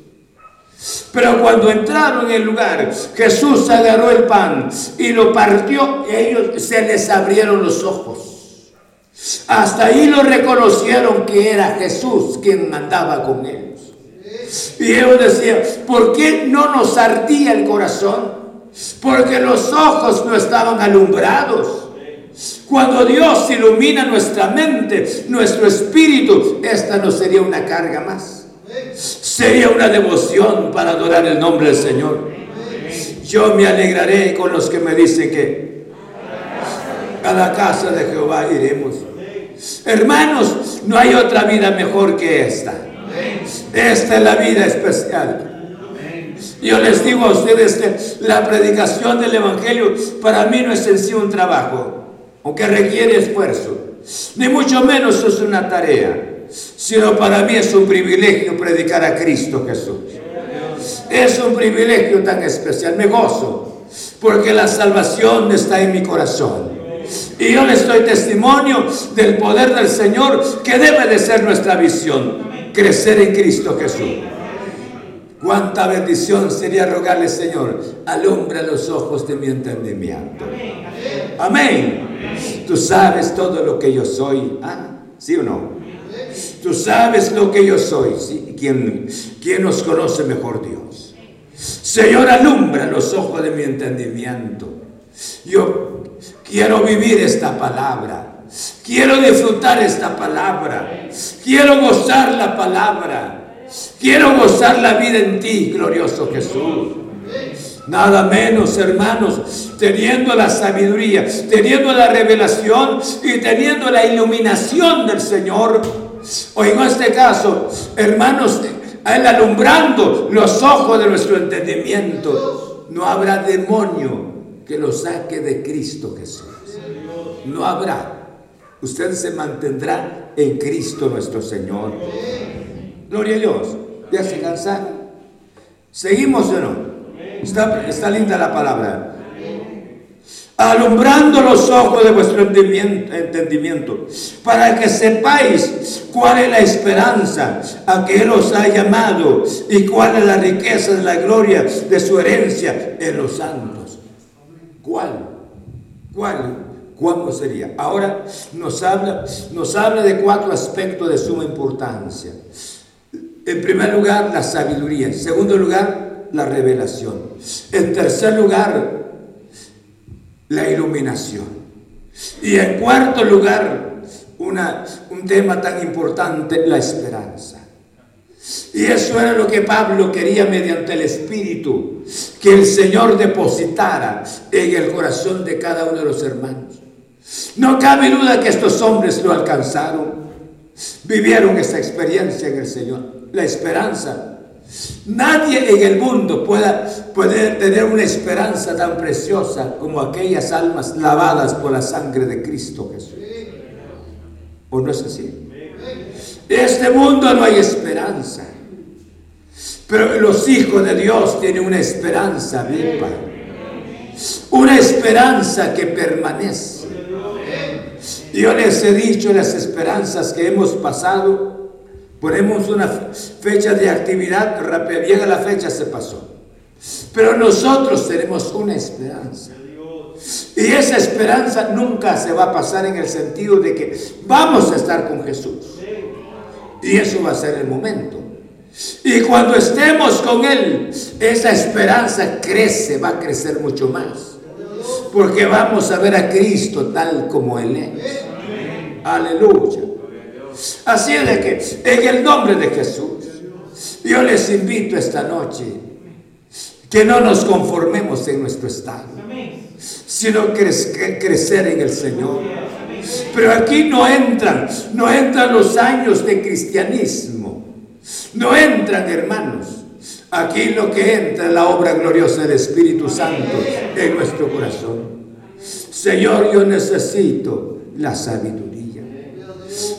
S1: Pero cuando entraron en el lugar, Jesús agarró el pan y lo partió y ellos se les abrieron los ojos. Hasta ahí lo reconocieron que era Jesús quien mandaba con ellos. Y ellos decían, ¿por qué no nos ardía el corazón? Porque los ojos no estaban alumbrados. Cuando Dios ilumina nuestra mente, nuestro espíritu, esta no sería una carga más. Sería una devoción para adorar el nombre del Señor. Yo me alegraré con los que me dicen que a la casa de Jehová iremos. Hermanos, no hay otra vida mejor que esta. Esta es la vida especial. Yo les digo a ustedes que la predicación del Evangelio para mí no es en sí un trabajo aunque requiere esfuerzo, ni mucho menos es una tarea, sino para mí es un privilegio predicar a Cristo Jesús. Es un privilegio tan especial, me gozo, porque la salvación está en mi corazón. Y yo les doy testimonio del poder del Señor que debe de ser nuestra visión, crecer en Cristo Jesús. Cuánta bendición sería rogarle, Señor, alumbra los ojos de mi entendimiento. Amén. Tú sabes todo lo que yo soy. ¿Ah? ¿Sí o no? Tú sabes lo que yo soy. ¿Quién, ¿Quién nos conoce mejor Dios? Señor, alumbra los ojos de mi entendimiento. Yo quiero vivir esta palabra. Quiero disfrutar esta palabra. Quiero gozar la palabra. Quiero gozar la vida en ti, glorioso Jesús. Nada menos, hermanos, teniendo la sabiduría, teniendo la revelación y teniendo la iluminación del Señor. O en este caso, hermanos, alumbrando los ojos de nuestro entendimiento, no habrá demonio que lo saque de Cristo Jesús. No habrá. Usted se mantendrá en Cristo nuestro Señor. Gloria a Dios. ¿Ya se cansaron? ¿Seguimos no? Está, linda la palabra. Alumbrando los ojos de vuestro entendimiento, para que sepáis cuál es la esperanza a que Él os ha llamado y cuál es la riqueza de la gloria de su herencia en los santos. ¿Cuál? ¿Cuál? ¿Cuándo sería? Ahora nos habla, nos habla de cuatro aspectos de suma importancia. En primer lugar, la sabiduría. En segundo lugar, la revelación. En tercer lugar, la iluminación. Y en cuarto lugar, una, un tema tan importante, la esperanza. Y eso era lo que Pablo quería mediante el Espíritu, que el Señor depositara en el corazón de cada uno de los hermanos. No cabe duda que estos hombres lo alcanzaron, vivieron esa experiencia en el Señor, la esperanza. Nadie en el mundo pueda, puede tener una esperanza tan preciosa como aquellas almas lavadas por la sangre de Cristo Jesús. ¿O no es así? Este mundo no hay esperanza. Pero los hijos de Dios tienen una esperanza viva. Una esperanza que permanece. Yo les he dicho las esperanzas que hemos pasado. Ponemos una fecha de actividad, llega la fecha, se pasó. Pero nosotros tenemos una esperanza. Y esa esperanza nunca se va a pasar en el sentido de que vamos a estar con Jesús. Y eso va a ser el momento. Y cuando estemos con Él, esa esperanza crece, va a crecer mucho más. Porque vamos a ver a Cristo tal como Él es. Aleluya. Así es de que en el nombre de Jesús, yo les invito esta noche que no nos conformemos en nuestro estado, sino crecer en el Señor pero aquí no entran, no entran los años de cristianismo. No entran, hermanos. Aquí lo que entra es la obra gloriosa del Espíritu Santo en nuestro corazón. Señor, yo necesito la sabiduría.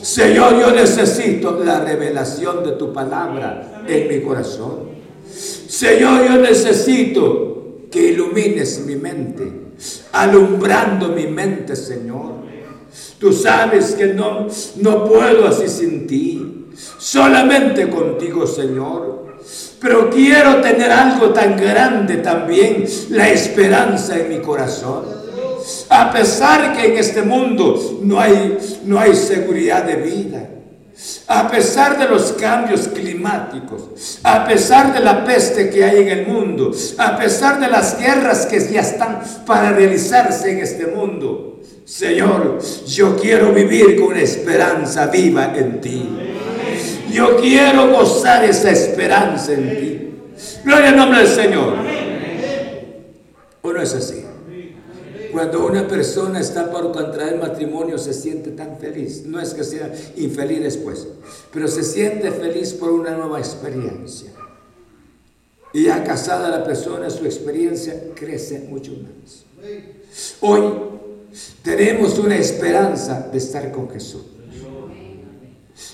S1: Señor, yo necesito la revelación de tu palabra en mi corazón. Señor, yo necesito que ilumines mi mente, alumbrando mi mente, Señor. Tú sabes que no, no puedo así sin ti. Solamente contigo, Señor. Pero quiero tener algo tan grande también, la esperanza en mi corazón. A pesar que en este mundo no hay, no hay seguridad de vida. A pesar de los cambios climáticos, a pesar de la peste que hay en el mundo, a pesar de las guerras que ya están para realizarse en este mundo, Señor, yo quiero vivir con esperanza viva en ti. Yo quiero gozar esa esperanza en ti. Gloria al nombre del Señor. ¿O no es así? Cuando una persona está por contraer matrimonio se siente tan feliz. No es que sea infeliz después, pero se siente feliz por una nueva experiencia. Y ya casada la persona, su experiencia crece mucho más. Hoy tenemos una esperanza de estar con Jesús.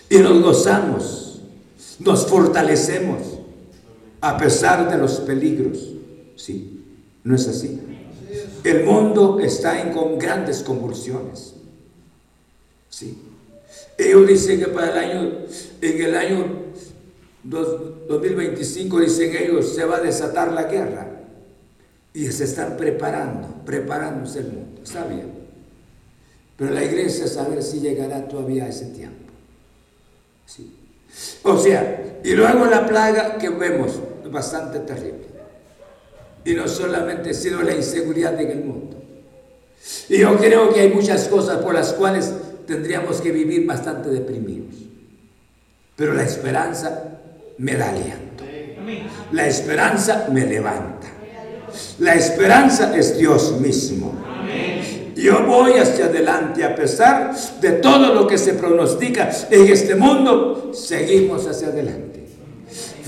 S1: Y nos gozamos, nos fortalecemos a pesar de los peligros. Sí, no es así. El mundo está en con grandes convulsiones. Sí. Ellos dicen que para el año, en el año 2025, dicen ellos, se va a desatar la guerra. Y se están preparando, preparándose el mundo. Está bien. Pero la iglesia saber si llegará todavía a ese tiempo. Sí. O sea, y luego la plaga que vemos, bastante terrible. Y no solamente sino la inseguridad en el mundo. Y yo creo que hay muchas cosas por las cuales tendríamos que vivir bastante deprimidos. Pero la esperanza me da aliento. La esperanza me levanta. La esperanza es Dios mismo. Yo voy hacia adelante a pesar de todo lo que se pronostica en este mundo, seguimos hacia adelante.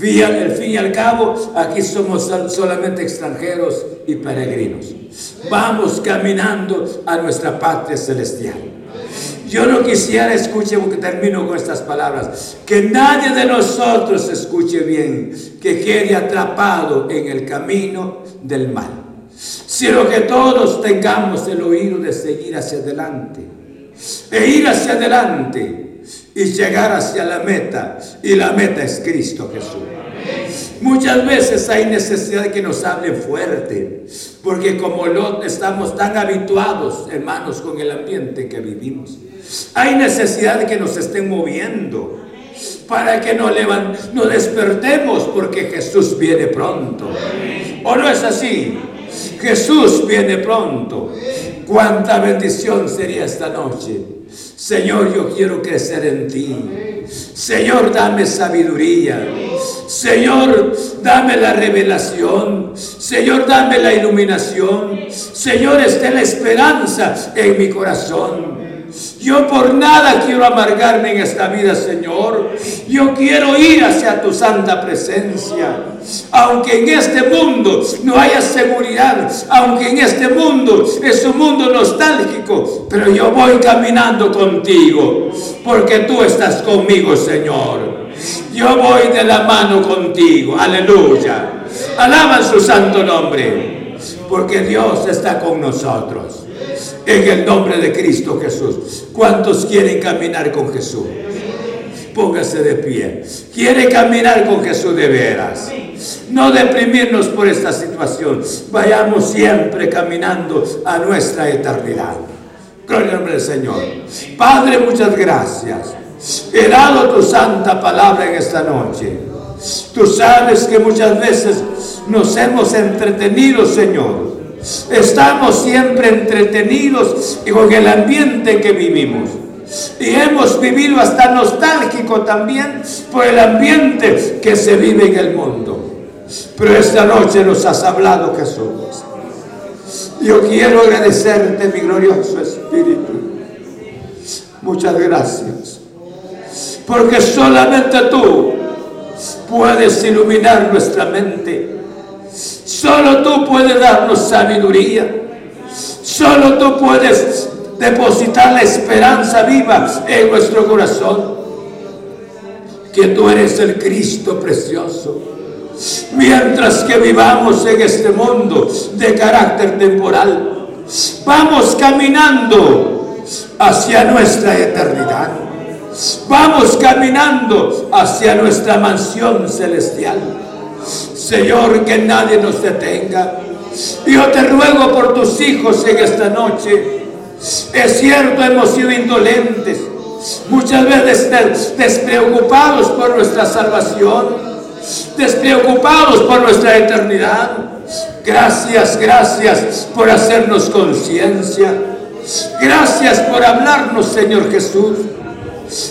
S1: El fin y al cabo, aquí somos solamente extranjeros y peregrinos. Vamos caminando a nuestra patria celestial. Yo no quisiera, escuche porque termino con estas palabras, que nadie de nosotros escuche bien, que quede atrapado en el camino del mal sino que todos tengamos el oído de seguir hacia adelante e ir hacia adelante y llegar hacia la meta. Y la meta es Cristo Jesús. Muchas veces hay necesidad de que nos hablen fuerte, porque como Lot estamos tan habituados, hermanos, con el ambiente que vivimos. Hay necesidad de que nos estén moviendo para que nos, nos despertemos porque Jesús viene pronto. ¿O no es así? Jesús viene pronto. Cuánta bendición sería esta noche. Señor, yo quiero crecer en ti. Señor, dame sabiduría. Señor, dame la revelación. Señor, dame la iluminación. Señor, esté la esperanza en mi corazón. Yo por nada quiero amargarme en esta vida, Señor. Yo quiero ir hacia tu santa presencia. Aunque en este mundo no haya seguridad, aunque en este mundo es un mundo nostálgico, pero yo voy caminando contigo, porque tú estás conmigo, Señor. Yo voy de la mano contigo, aleluya. Alaba su santo nombre, porque Dios está con nosotros. En el nombre de Cristo Jesús. ¿Cuántos quieren caminar con Jesús? Póngase de pie. Quiere caminar con Jesús de veras. No deprimirnos por esta situación. Vayamos siempre caminando a nuestra eternidad. Gloria al Señor. Padre, muchas gracias. He dado tu santa palabra en esta noche. Tú sabes que muchas veces nos hemos entretenido, Señor Estamos siempre entretenidos con el ambiente que vivimos. Y hemos vivido hasta nostálgico también por el ambiente que se vive en el mundo. Pero esta noche nos has hablado, Jesús. Yo quiero agradecerte, mi glorioso Espíritu. Muchas gracias. Porque solamente tú puedes iluminar nuestra mente Solo tú puedes darnos sabiduría. Solo tú puedes depositar la esperanza viva en nuestro corazón. Que tú eres el Cristo precioso. Mientras que vivamos en este mundo de carácter temporal, vamos caminando hacia nuestra eternidad. Vamos caminando hacia nuestra mansión celestial. Señor, que nadie nos detenga. Yo te ruego por tus hijos en esta noche. Es cierto, hemos sido indolentes, muchas veces despreocupados por nuestra salvación, despreocupados por nuestra eternidad. Gracias, gracias por hacernos conciencia. Gracias por hablarnos, Señor Jesús.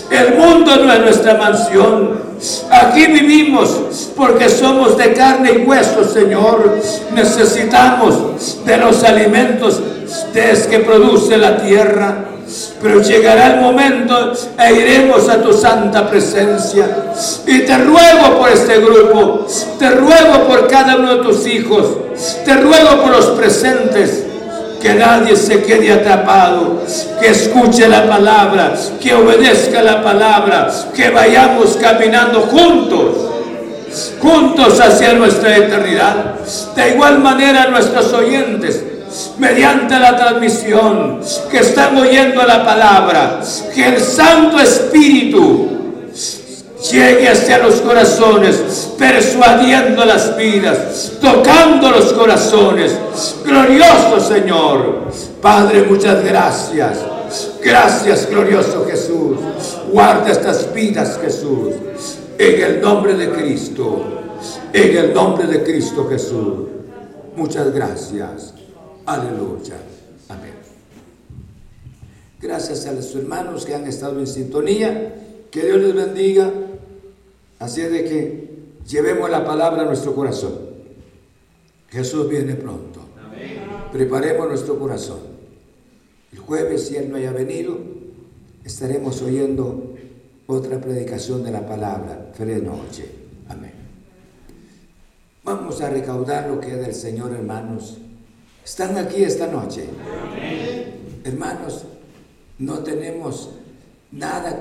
S1: El mundo no es nuestra mansión. Aquí vivimos porque somos de carne y hueso, Señor. Necesitamos de los alimentos que produce la tierra. Pero llegará el momento e iremos a tu santa presencia. Y te ruego por este grupo, te ruego por cada uno de tus hijos, te ruego por los presentes que nadie se quede atrapado, que escuche la palabra, que obedezca la palabra, que vayamos caminando juntos, juntos hacia nuestra eternidad. De igual manera nuestros oyentes, mediante la transmisión, que están oyendo la palabra, que el Santo Espíritu llegue hacia los corazones, persuadiendo las vidas, tocando los corazones. Glorioso Señor. Padre, muchas gracias. Gracias, glorioso Jesús. Guarda estas vidas, Jesús. En el nombre de Cristo. En el nombre de Cristo Jesús. Muchas gracias. Aleluya. Amén. Gracias a los hermanos que han estado en sintonía. Que Dios les bendiga. Así es de que llevemos la palabra a nuestro corazón. Jesús viene pronto. Preparemos nuestro corazón. El jueves, si Él no haya venido, estaremos oyendo otra predicación de la palabra. Feliz noche. Amén. Vamos a recaudar lo que es del Señor, hermanos. Están aquí esta noche. Hermanos, no tenemos nada